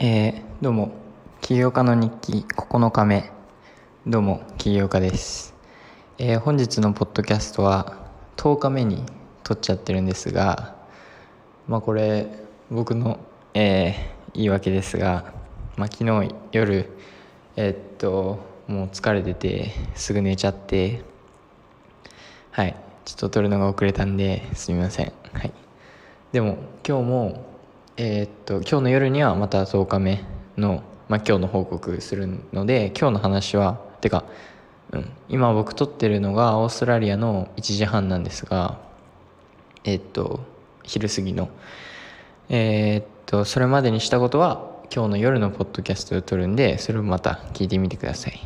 えー、どうも。起業家の日記9日目。どうも起業家です、えー本日のポッドキャストは10日目に撮っちゃってるんですがまあこれ僕の、えー言い訳ですが、まあ、昨日夜えーっともう疲れててすぐ寝ちゃってはい。ちょっと撮るのが遅れたんですみません。はい。でも今日もえーっと今日の夜にはまた10日目の、まあ、今日の報告するので今日の話はてか、うん、今僕撮ってるのがオーストラリアの1時半なんですがえーっと昼過ぎの。えーっとそれまでにしたことは今日の夜のポッドキャストを撮るんでそれをまた聞いてみてください。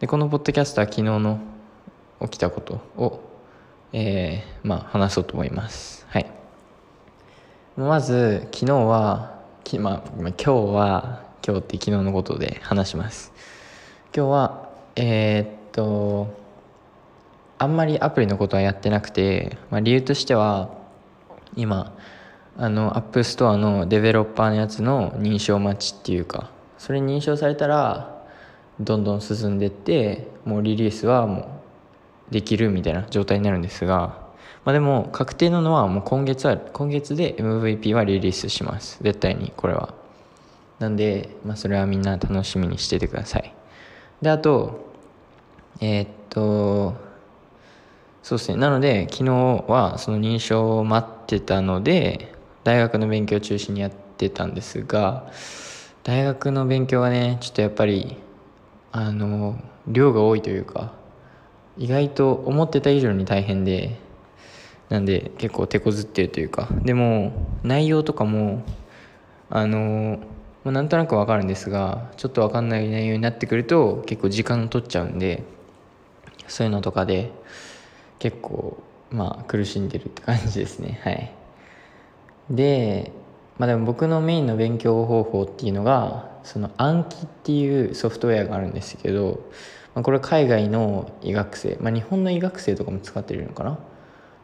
でこのポッドキャストは昨日の起きたことを、えーまあ話そうと思います。はい。まず昨日はき、まあ、今日は今日って昨日のことで話します。今日はえーっとあんまりアプリのことはやってなくて、まあ、理由としては今あの App Store のデベロッパーのやつの認証待ちっていうかそれ認証されたらどんどん進んでってもうリリースはもうできるみたいな状態になるんですがまあでも確定なのはもう今月は今月で MVP はリリースします。絶対にこれは。なんで、まあ、それはみんな楽しみにしててください。であとえーっとそうですね。なので昨日はその認証を待ってたので大学の勉強を中心にやってたんですが大学の勉強がねちょっとやっぱりあの量が多いというか意外と思ってた以上に大変でなんで結構手こずってるというかでも内容とかもあのまなんとなくわかるんですがちょっとわかんない内容になってくると結構時間取っちゃうんでそういうのとかで結構まあ苦しんでるって感じですね。はい。でまあでも僕のメインの勉強方法っていうのがその暗記っていうソフトウェアがあるんですけど、まあ、これ海外の医学生、まあ、日本の医学生とかも使ってるのかな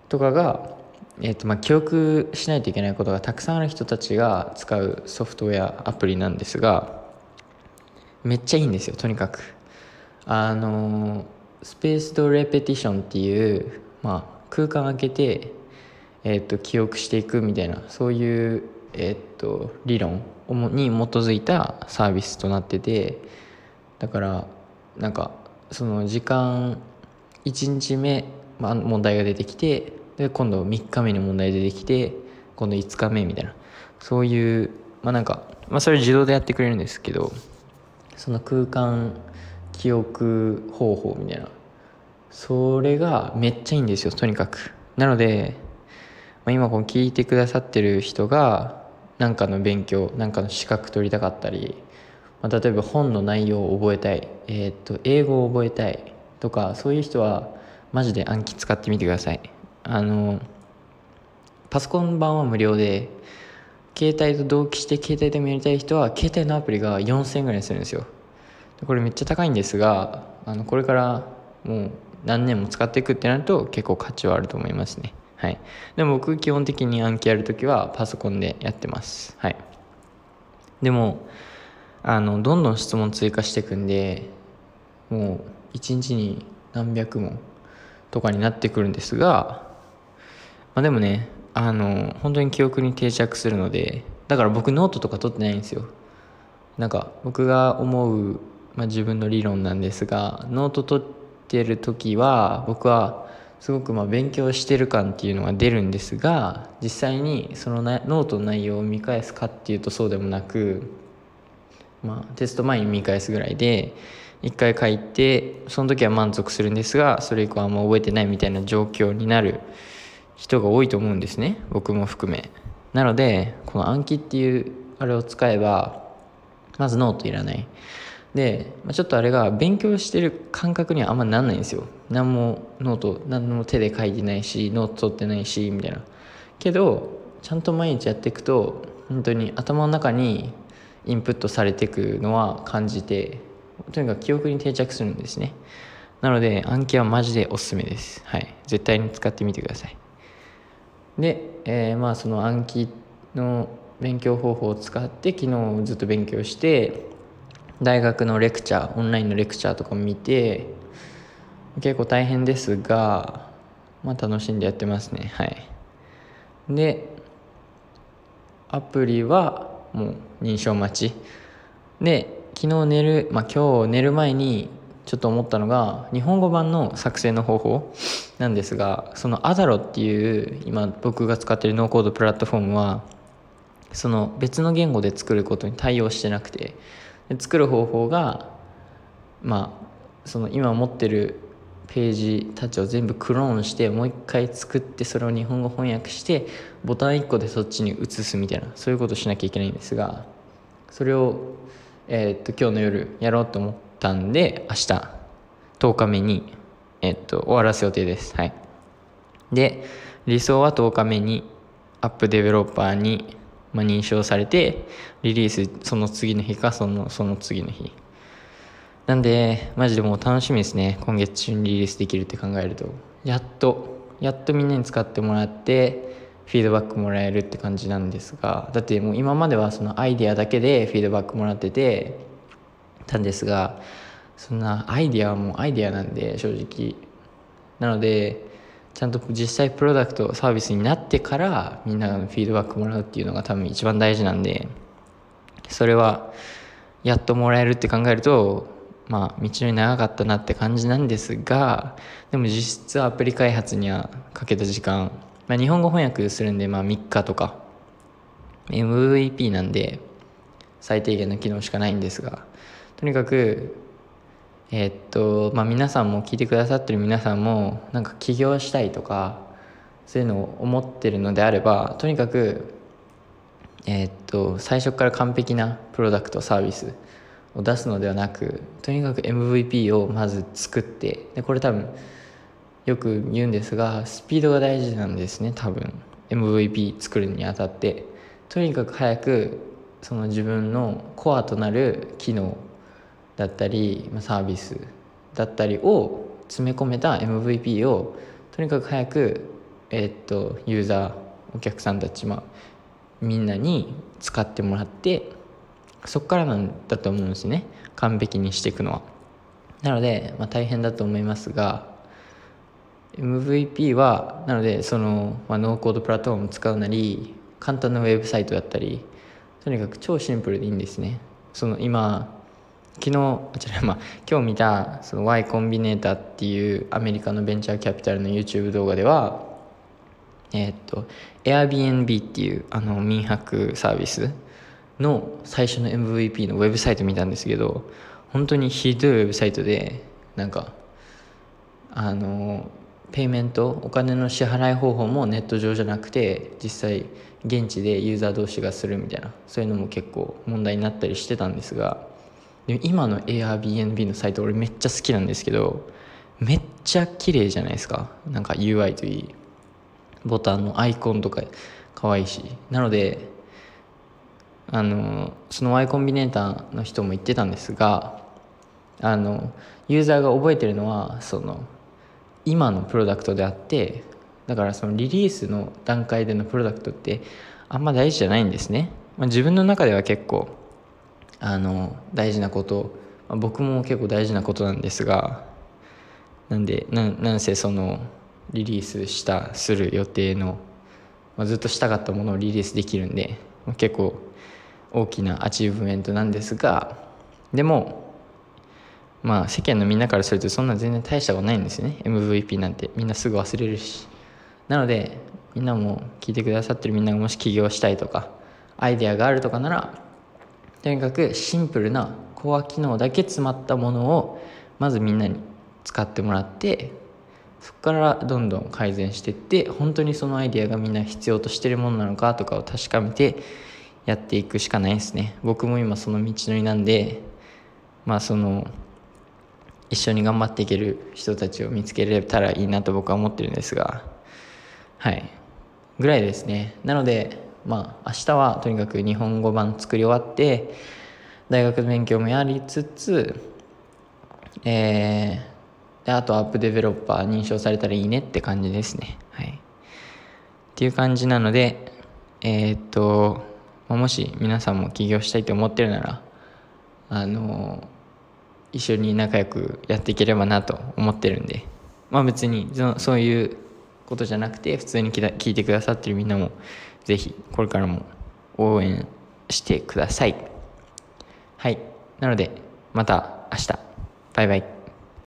とかが、えーとまあ、記憶しないといけないことがたくさんある人たちが使うソフトウェアアプリなんですがめっちゃいいんですよとにかく。あのスペースドレペティションっていう、まあ、空間空けて、えー、と記憶していくみたいなそういう、えー、と理論に基づいたサービスとなっててだからなんかその時間1日目、まあ、問題が出てきてで今度3日目に問題出てきて今度5日目みたいな。そういうまあなんか、まあ、それ自動でやってくれるんですけどその空間記憶方法みたいな。それがめっちゃいいんですよとにかく。なので、まあ、今こう聞いてくださってる人が何かの勉強何かの資格取りたかったり、まあ、例えば本の内容を覚えたい、えー、っと英語を覚えたいとかそういう人はマジで暗記使ってみてください。あのパソコン版は無料で携帯と同期して携帯でもやりたい人は携帯のアプリが4000円ぐらいするんですよ。これめっちゃ高いんですがあのこれからもう何年も使っていくってなると結構価値はあると思いますね。はい。でも僕基本的に暗記やるときはパソコンでやってます。はい。でもあのどんどん質問追加していくんでもう1日に何百問とかになってくるんですが、まあ、でもねあの本当に記憶に定着するのでだから僕ノートとか取ってないんですよ。なんか僕が思う、まあ、自分の理論なんですがノート取ってる時は僕はすごくま勉強してる感っていうのが出るんですが実際にそのなノートの内容を見返すかっていうとそうでもなく、まあ、テスト前に見返すぐらいで一回書いてその時は満足するんですがそれ以降はあんま覚えてないみたいな状況になる人が多いと思うんですね。僕も含め。なのでこの Anki っていうあれを使えばまずノートいらない。で、ま、ちょっとあれが勉強してる感覚にはあんまなんないんですよ。何もノート何も手で書いてないしノート取ってないしみたいな。けどちゃんと毎日やっていくと本当に頭の中にインプットされていくのは感じてとにかく記憶に定着するんですね。なので Anki はマジでおすすめです。はい。絶対に使ってみてください。で、えーまあその暗記の勉強方法を使って昨日ずっと勉強して大学のレクチャーオンラインのレクチャーとかも見て結構大変ですがまあ楽しんでやってますね。はい。でアプリはもう認証待ち。で昨日寝るまあ今日寝る前にちょっと思ったのが日本語版の作成の方法なんですがそのアダロっていう今僕が使ってるノーコードプラットフォームはその別の言語で作ることに対応してなくて作る方法がまあその今持ってるページたちを全部クローンしてもう一回作ってそれを日本語翻訳してボタン1個でそっちに移すみたいなそういうことをしなきゃいけないんですがそれを、えー、っと今日の夜やろうと思ったんで明日10日目に、えー、っと終わらす予定ですはいで理想は10日目にアップデベロッパーに、まあ、認証されてリリースその次の日かそのその次の日なんで、マジでもう楽しみですね。今月中にリリースできるって考えると。やっと、やっとみんなに使ってもらって、フィードバックもらえるって感じなんですが、だってもう今まではそのアイデアだけでフィードバックもらってて、たんですが、そんなアイデアはもうアイデアなんで、正直。なので、ちゃんと実際プロダクト、サービスになってから、みんなのフィードバックもらうっていうのが多分一番大事なんで、それは、やっともらえるって考えると、まあ道のり長かったなって感じなんですがでも実質アプリ開発にはかけた時間、まあ、日本語翻訳するんでまあ3日とか。MVP なんで最低限の機能しかないんですが。とにかくえー、っとまあ皆さんも聞いてくださってる皆さんもなんか起業したいとかそういうのを思ってるのであればとにかくえー、っと最初から完璧なプロダクトサービスを出すのではなくとにかく MVP をまず作ってでこれ多分よく言うんですがスピードが大事なんですね多分。MVP 作るにあたって。とにかく早くその自分のコアとなる機能だったりサービスだったりを詰め込めた MVP をとにかく早く、えー、っとユーザーお客さんたち、まあ、みんなに使ってもらってそこからなんだと思うんですね。完璧にしていくのは。なので、まあ、大変だと思いますが MVP はなのでその、まあ、ノーコードプラットフォームを使うなり簡単なウェブサイトだったりとにかく超シンプルでいいんですね。その今昨日あ違う、まあ、今日見たその Y コンビネーターっていうアメリカのベンチャーキャピタルの YouTube 動画ではえー、っと Airbnb っていうあの民泊サービスの最初の MVP のウェブサイト見たんですけど本当にひどいウェブサイトでなんかあのペイメントお金の支払い方法もネット上じゃなくて実際現地でユーザー同士がするみたいなそういうのも結構問題になったりしてたんですがでも今の Airbnb のサイト俺めっちゃ好きなんですけどめっちゃ綺麗じゃないですか。なんか UI といいボタンのアイコンとか可愛いし。なのであのその Y コンビネーターの人も言ってたんですがあのユーザーが覚えてるのはその今のプロダクトであってだからそのリリースの段階でのプロダクトってあんま大事じゃないんですね、まあ、自分の中では結構あの大事なこと、まあ、僕も結構大事なことなんですがなんでなんせそのリリースしたする予定の、まあ、ずっとしたかったものをリリースできるんで、まあ、結構大きな achievement なんですがでもまあ世間のみんなからするとそんな全然大したことないんですよね。MVP なんて。みんなすぐ忘れるし。なのでみんなも聞いてくださってるみんながもし起業したいとかアイデアがあるとかならとにかくシンプルなコア機能だけ詰まったものをまずみんなに使ってもらってそこからどんどん改善していって本当にそのアイデアがみんな必要としてるものなのかとかを確かめてやっていくしかないですね。僕も今その道のりなんでまあその一緒に頑張っていける人たちを見つけれたらいいなと僕は思ってるんですがはい。ぐらいですね。なのでまあ明日はとにかく日本語版作り終わって大学の勉強もやりつつえー、であとアップデベロッパー認証されたらいいねって感じですね。はい。っていう感じなのでえー、っと、もし皆さんも起業したいと思ってるならあの一緒に仲良くやっていければなと思ってるんで。まあ別にそそういうことじゃなくて普通に聞いてくださってるみんなも是非これからも応援してください。はい。なのでまた明日。バイバイ。